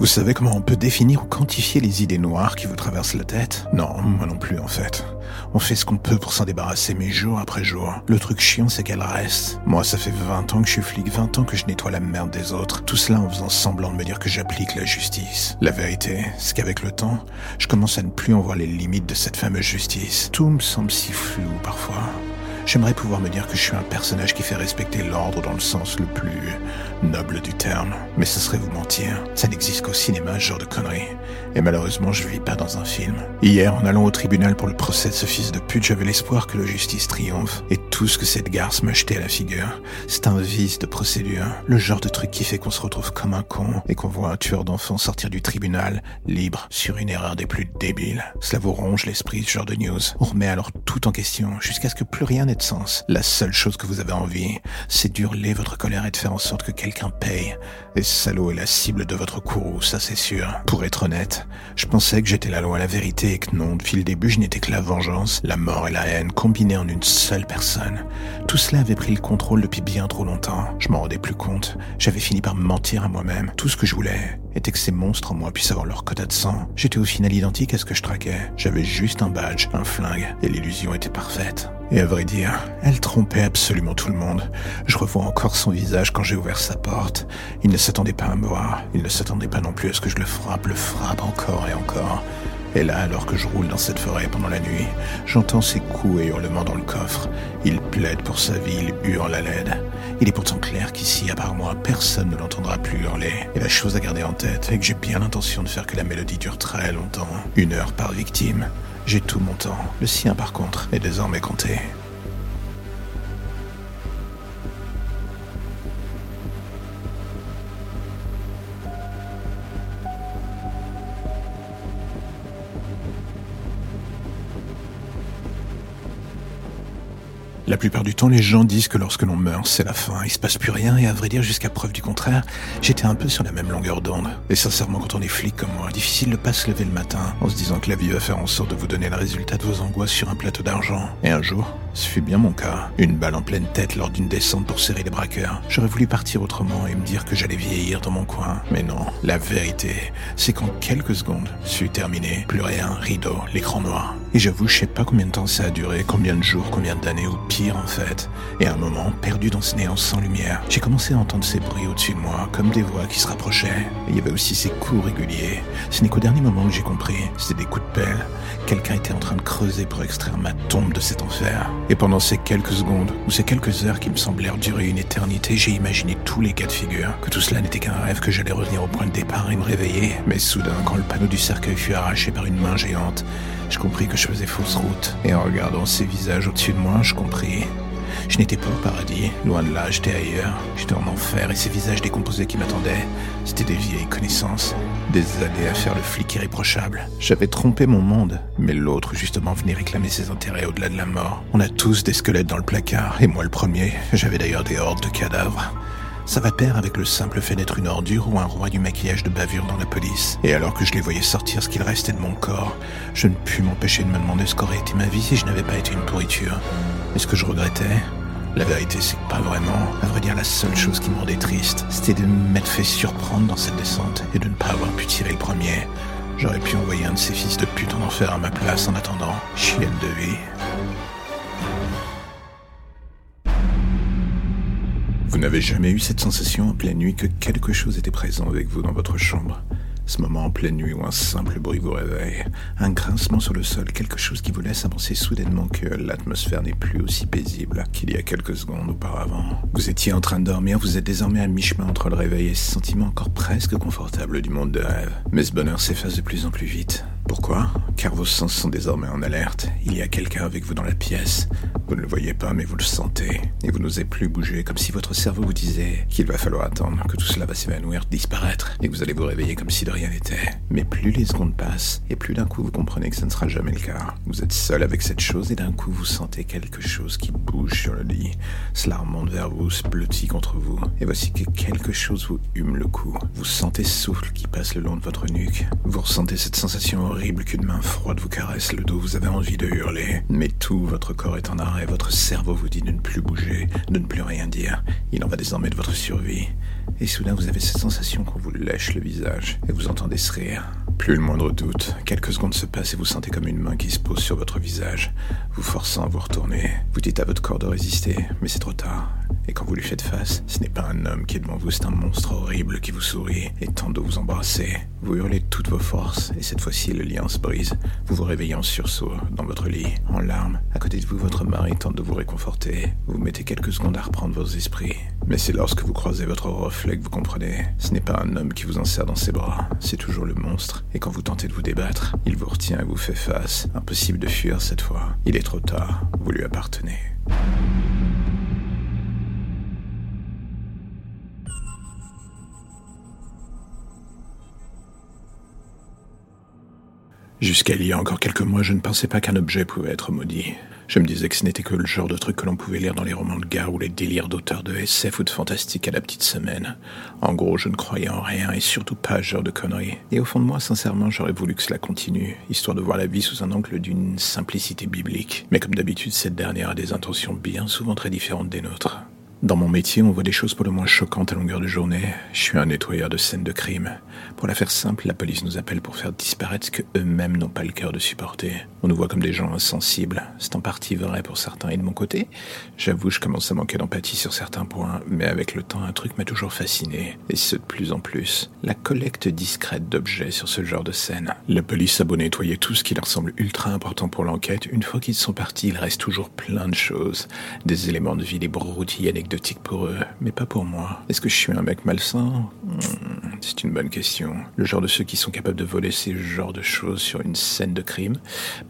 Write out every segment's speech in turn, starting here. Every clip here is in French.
Vous savez comment on peut définir ou quantifier les idées noires qui vous traversent la tête? Non, moi non plus en fait. On fait ce qu'on peut pour s'en débarrasser, mais jour après jour. Le truc chiant, c'est qu'elle reste. Moi, ça fait 20 ans que je suis flic, 20 ans que je nettoie la merde des autres. Tout cela en faisant semblant de me dire que j'applique la justice. La vérité, c'est qu'avec le temps, je commence à ne plus en voir les limites de cette fameuse justice. Tout me semble si flou parfois. J'aimerais pouvoir me dire que je suis un personnage qui fait respecter l'ordre dans le sens le plus noble du terme. Mais ce serait vous mentir. Ça n'existe qu'au cinéma, ce genre de conneries. Et malheureusement, je vis pas dans un film. Hier, en allant au tribunal pour le procès de ce fils de pute, j'avais l'espoir que la justice triomphe. Et tout ce que cette garce m'a jeté à la figure, c'est un vice de procédure. Le genre de truc qui fait qu'on se retrouve comme un con et qu'on voit un tueur d'enfants sortir du tribunal, libre, sur une erreur des plus débiles. Cela vous ronge l'esprit, ce genre de news. On remet alors tout en question, jusqu'à ce que plus rien n'ait sens. La seule chose que vous avez envie, c'est d'hurler votre colère et de faire en sorte que quelqu'un paye. Et salaud est la cible de votre courroux, ça c'est sûr. Pour être honnête, je pensais que j'étais la loi, la vérité et que non, depuis le début, je n'étais que la vengeance, la mort et la haine combinées en une seule personne. Tout cela avait pris le contrôle depuis bien trop longtemps. Je m'en rendais plus compte. J'avais fini par me mentir à moi-même. Tout ce que je voulais était que ces monstres en moi puissent avoir leur quota de sang. J'étais au final identique à ce que je traquais. J'avais juste un badge, un flingue, et l'illusion était parfaite. Et à vrai dire, elle trompait absolument tout le monde. Je revois encore son visage quand j'ai ouvert sa porte. Il ne s'attendait pas à me voir. Il ne s'attendait pas non plus à ce que je le frappe, le frappe encore et encore. Et là, alors que je roule dans cette forêt pendant la nuit, j'entends ses coups et hurlements dans le coffre. Il plaide pour sa vie, il hurle à l'aide. Il est pourtant clair qu'ici, à part moi, personne ne l'entendra plus hurler. Et la chose à garder en tête est que j'ai bien l'intention de faire que la mélodie dure très longtemps. Une heure par victime. J'ai tout mon temps. Le sien, par contre, est désormais compté. La plupart du temps, les gens disent que lorsque l'on meurt, c'est la fin, il se passe plus rien, et à vrai dire, jusqu'à preuve du contraire, j'étais un peu sur la même longueur d'onde. Et sincèrement, quand on est flic comme moi, difficile de pas se lever le matin en se disant que la vie va faire en sorte de vous donner le résultat de vos angoisses sur un plateau d'argent. Et un jour, ce fut bien mon cas. Une balle en pleine tête lors d'une descente pour serrer les braqueurs. J'aurais voulu partir autrement et me dire que j'allais vieillir dans mon coin. Mais non, la vérité, c'est qu'en quelques secondes, suis terminé. Plus rien, rideau, l'écran noir. Et j'avoue, je sais pas combien de temps ça a duré, combien de jours, combien d'années, ou pire en fait. Et à un moment, perdu dans ce néant sans lumière, j'ai commencé à entendre ces bruits au-dessus de moi, comme des voix qui se rapprochaient. Il y avait aussi ces coups réguliers. Ce n'est qu'au dernier moment que j'ai compris, c'était des coups de pelle. Quelqu'un était en train de creuser pour extraire ma tombe de cet enfer. Et pendant ces quelques secondes, ou ces quelques heures qui me semblèrent durer une éternité, j'ai imaginé tous les cas de figure, que tout cela n'était qu'un rêve, que j'allais revenir au point de départ et me réveiller. Mais soudain, quand le panneau du cercueil fut arraché par une main géante, je compris que je faisais fausse route. Et en regardant ces visages au-dessus de moi, je compris. Je n'étais pas au paradis, loin de là, j'étais ailleurs. J'étais en enfer et ces visages décomposés qui m'attendaient, c'était des vieilles connaissances. Des années à faire le flic irréprochable. J'avais trompé mon monde, mais l'autre justement venait réclamer ses intérêts au-delà de la mort. On a tous des squelettes dans le placard, et moi le premier. J'avais d'ailleurs des hordes de cadavres. Ça va pair avec le simple fait d'être une ordure ou un roi du maquillage de bavure dans la police. Et alors que je les voyais sortir ce qu'il restait de mon corps, je ne pus m'empêcher de me demander ce qu'aurait été ma vie si je n'avais pas été une pourriture. Et ce que je regrettais, la vérité, c'est que pas vraiment. À vrai dire, la seule chose qui me rendait triste, c'était de m'être fait surprendre dans cette descente et de ne pas avoir pu tirer le premier. J'aurais pu envoyer un de ces fils de pute en enfer à ma place en attendant. Chienne de vie. N'avez jamais eu cette sensation en pleine nuit que quelque chose était présent avec vous dans votre chambre? Ce moment en pleine nuit où un simple bruit vous réveille, un grincement sur le sol, quelque chose qui vous laisse avancer soudainement que l'atmosphère n'est plus aussi paisible qu'il y a quelques secondes auparavant. Vous étiez en train de dormir, vous êtes désormais à mi-chemin entre le réveil et ce sentiment encore presque confortable du monde de rêve. Mais ce bonheur s'efface de plus en plus vite. Pourquoi? Car vos sens sont désormais en alerte. Il y a quelqu'un avec vous dans la pièce. Vous ne le voyez pas, mais vous le sentez. Et vous n'osez plus bouger, comme si votre cerveau vous disait qu'il va falloir attendre, que tout cela va s'évanouir, disparaître, et que vous allez vous réveiller comme si de rien n'était. Mais plus les secondes passent, et plus d'un coup vous comprenez que ce ne sera jamais le cas. Vous êtes seul avec cette chose, et d'un coup vous sentez quelque chose qui bouge sur le lit. Cela remonte vers vous, se blottit contre vous. Et voici que quelque chose vous hume le cou. Vous sentez souffle qui passe le long de votre nuque. Vous ressentez cette sensation horrible qu'une main froide vous caresse le dos. Vous avez envie de hurler. Mais tout votre corps est en arrêt. Votre cerveau vous dit de ne plus bouger, de ne plus rien dire. Il en va désormais de votre survie. Et soudain, vous avez cette sensation qu'on vous lèche le visage. Et vous entendez ce rire. Plus le moindre doute. Quelques secondes se passent et vous sentez comme une main qui se pose sur votre visage, vous forçant à vous retourner. Vous dites à votre corps de résister, mais c'est trop tard. Et quand vous lui faites face, ce n'est pas un homme qui est devant vous, c'est un monstre horrible qui vous sourit et tente de vous embrasser. Vous hurlez toutes vos forces, et cette fois-ci le lien se brise. Vous vous réveillez en sursaut, dans votre lit, en larmes. À côté de vous, votre mari tente de vous réconforter. Vous mettez quelques secondes à reprendre vos esprits. Mais c'est lorsque vous croisez votre reflet que vous comprenez. Ce n'est pas un homme qui vous enserre dans ses bras, c'est toujours le monstre. Et quand vous tentez de vous débattre, il vous retient et vous fait face. Impossible de fuir cette fois. Il est trop tard, vous lui appartenez. Jusqu'à il y a encore quelques mois, je ne pensais pas qu'un objet pouvait être maudit. Je me disais que ce n'était que le genre de truc que l'on pouvait lire dans les romans de gare ou les délires d'auteurs de SF ou de fantastique à la petite semaine. En gros, je ne croyais en rien et surtout pas à ce genre de conneries. Et au fond de moi, sincèrement, j'aurais voulu que cela continue, histoire de voir la vie sous un angle d'une simplicité biblique. Mais comme d'habitude, cette dernière a des intentions bien souvent très différentes des nôtres. Dans mon métier, on voit des choses pour le moins choquantes à longueur de journée. Je suis un nettoyeur de scènes de crime. Pour la faire simple, la police nous appelle pour faire disparaître ce que eux-mêmes n'ont pas le cœur de supporter. On nous voit comme des gens insensibles. C'est en partie vrai pour certains. Et de mon côté, j'avoue, je commence à manquer d'empathie sur certains points. Mais avec le temps, un truc m'a toujours fasciné. Et ce de plus en plus. La collecte discrète d'objets sur ce genre de scène. La police a beau nettoyer tout ce qui leur semble ultra important pour l'enquête. Une fois qu'ils sont partis, il reste toujours plein de choses. Des éléments de vie, des broutilles pour eux. Mais pas pour moi. Est-ce que je suis un mec malsain? Hmm, C'est une bonne question. Le genre de ceux qui sont capables de voler ces genres de choses sur une scène de crime?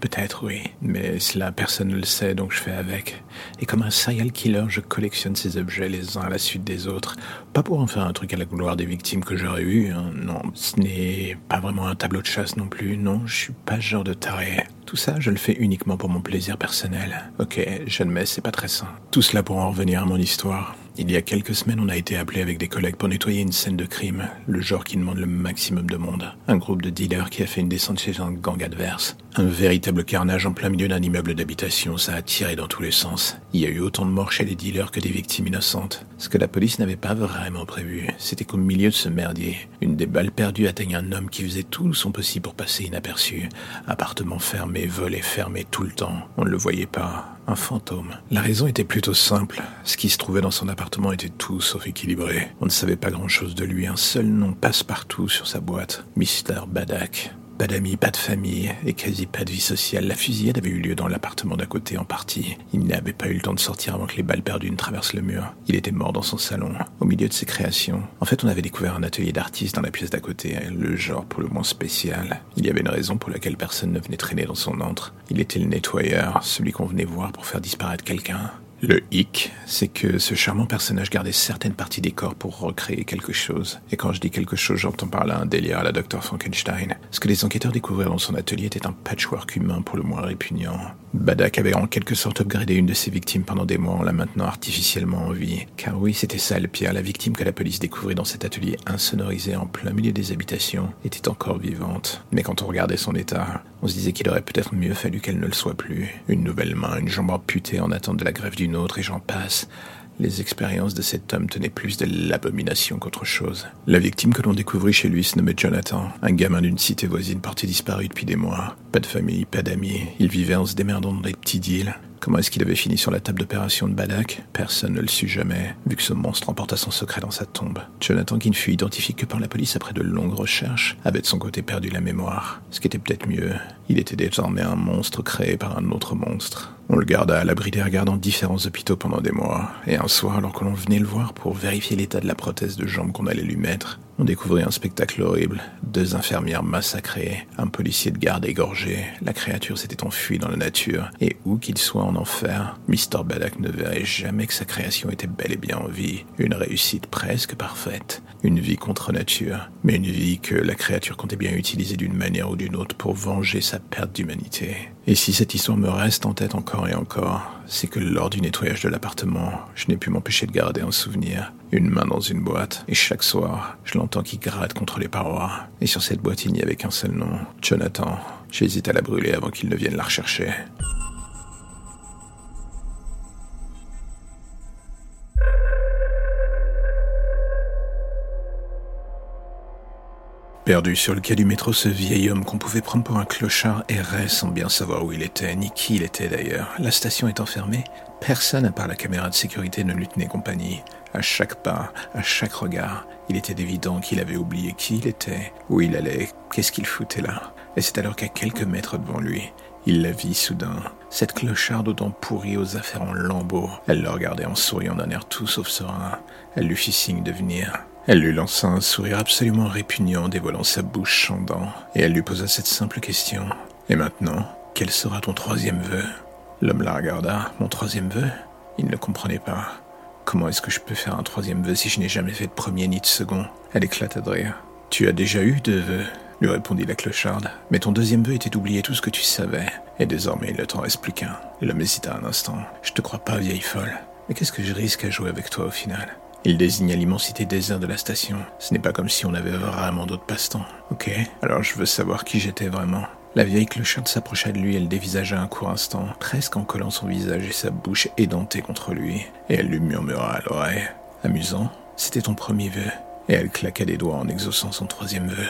Peut-être oui, mais cela personne ne le sait donc je fais avec. Et comme un serial killer, je collectionne ces objets les uns à la suite des autres. Pas pour en faire un truc à la gloire des victimes que j'aurais eu, hein. non. Ce n'est pas vraiment un tableau de chasse non plus, non, je suis pas ce genre de taré. Tout ça, je le fais uniquement pour mon plaisir personnel. Ok, j'admets, c'est pas très sain. Tout cela pour en revenir à mon histoire. Il y a quelques semaines, on a été appelé avec des collègues pour nettoyer une scène de crime, le genre qui demande le maximum de monde. Un groupe de dealers qui a fait une descente chez un gang adverse. Un véritable carnage en plein milieu d'un immeuble d'habitation, ça a tiré dans tous les sens. Il y a eu autant de morts chez les dealers que des victimes innocentes. Ce que la police n'avait pas vraiment prévu, c'était qu'au milieu de ce merdier, une des balles perdues atteigne un homme qui faisait tout son possible pour passer inaperçu. Appartement fermé, volet fermé tout le temps. On ne le voyait pas. Un fantôme. La raison était plutôt simple. Ce qui se trouvait dans son appartement était tout sauf équilibré. On ne savait pas grand-chose de lui. Un seul nom passe-partout sur sa boîte. Mr. Badak. Pas d'amis, pas de famille et quasi pas de vie sociale. La fusillade avait eu lieu dans l'appartement d'à côté en partie. Il n'avait pas eu le temps de sortir avant que les balles perdues ne traversent le mur. Il était mort dans son salon, au milieu de ses créations. En fait, on avait découvert un atelier d'artiste dans la pièce d'à côté, le genre pour le moins spécial. Il y avait une raison pour laquelle personne ne venait traîner dans son antre. Il était le nettoyeur, celui qu'on venait voir pour faire disparaître quelqu'un. Le hic, c'est que ce charmant personnage gardait certaines parties des corps pour recréer quelque chose. Et quand je dis quelque chose, j'entends par là un délire à la Dr Frankenstein. Ce que les enquêteurs découvrirent dans son atelier était un patchwork humain pour le moins répugnant. Badak avait en quelque sorte upgradé une de ses victimes pendant des mois en la maintenant artificiellement en vie. Car oui, c'était ça le pire, la victime que la police découvrit dans cet atelier insonorisé en plein milieu des habitations était encore vivante. Mais quand on regardait son état, on se disait qu'il aurait peut-être mieux fallu qu'elle ne le soit plus. Une nouvelle main, une jambe amputée en attente de la grève autre et j'en passe. Les expériences de cet homme tenaient plus de l'abomination qu'autre chose. La victime que l'on découvrit chez lui se nommait Jonathan, un gamin d'une cité voisine porté disparu depuis des mois. Pas de famille, pas d'amis. Il vivait en se démerdant dans des petits deals. Comment est-ce qu'il avait fini sur la table d'opération de Badak Personne ne le sut jamais, vu que ce monstre emporta son secret dans sa tombe. Jonathan, qui ne fut identifié que par la police après de longues recherches, avait de son côté perdu la mémoire. Ce qui était peut-être mieux. Il était désormais un monstre créé par un autre monstre. On le garda à l'abri des regards dans différents hôpitaux pendant des mois, et un soir, alors que l'on venait le voir pour vérifier l'état de la prothèse de jambe qu'on allait lui mettre, on découvrit un spectacle horrible. Deux infirmières massacrées, un policier de garde égorgé. La créature s'était enfuie dans la nature, et où qu'il soit en enfer, Mr. Baddock ne verrait jamais que sa création était bel et bien en vie. Une réussite presque parfaite. Une vie contre nature, mais une vie que la créature comptait bien utiliser d'une manière ou d'une autre pour venger sa perte d'humanité. Et si cette histoire me reste en tête encore et encore, c'est que lors du nettoyage de l'appartement, je n'ai pu m'empêcher de garder un souvenir. Une main dans une boîte, et chaque soir, je l'entends qui gratte contre les parois. Et sur cette boîte, il n'y avait qu'un seul nom, Jonathan. J'hésite à la brûler avant qu'il ne vienne la rechercher. Perdu sur le quai du métro, ce vieil homme qu'on pouvait prendre pour un clochard errait sans bien savoir où il était, ni qui il était d'ailleurs. La station étant fermée, personne à part la caméra de sécurité ne lui tenait compagnie. À chaque pas, à chaque regard, il était évident qu'il avait oublié qui il était, où il allait, qu'est-ce qu'il foutait là. Et c'est alors qu'à quelques mètres devant lui, il la vit soudain. Cette clocharde aux dents pourries aux affaires en lambeaux. Elle le regardait en souriant d'un air tout sauf serein. Elle lui fit signe de venir. Elle lui lança un sourire absolument répugnant, dévoilant sa bouche chandant, et elle lui posa cette simple question. Et maintenant, quel sera ton troisième vœu? L'homme la regarda. Mon troisième vœu? Il ne comprenait pas. Comment est-ce que je peux faire un troisième vœu si je n'ai jamais fait de premier ni de second? Elle éclata de rire. Tu as déjà eu deux vœux lui répondit la clocharde. Mais ton deuxième vœu était d'oublier tout ce que tu savais. Et désormais, il ne t'en reste plus qu'un. L'homme hésita un instant. Je te crois pas, vieille folle. Mais qu'est-ce que je risque à jouer avec toi au final? Il désigna l'immensité désert de la station. Ce n'est pas comme si on avait vraiment d'autres passe-temps. Ok, alors je veux savoir qui j'étais vraiment. La vieille clocharde s'approcha de lui, elle dévisagea un court instant, presque en collant son visage et sa bouche édentée contre lui, et elle lui murmura à l'oreille. Amusant, c'était ton premier vœu. Et elle claqua des doigts en exaucant son troisième vœu.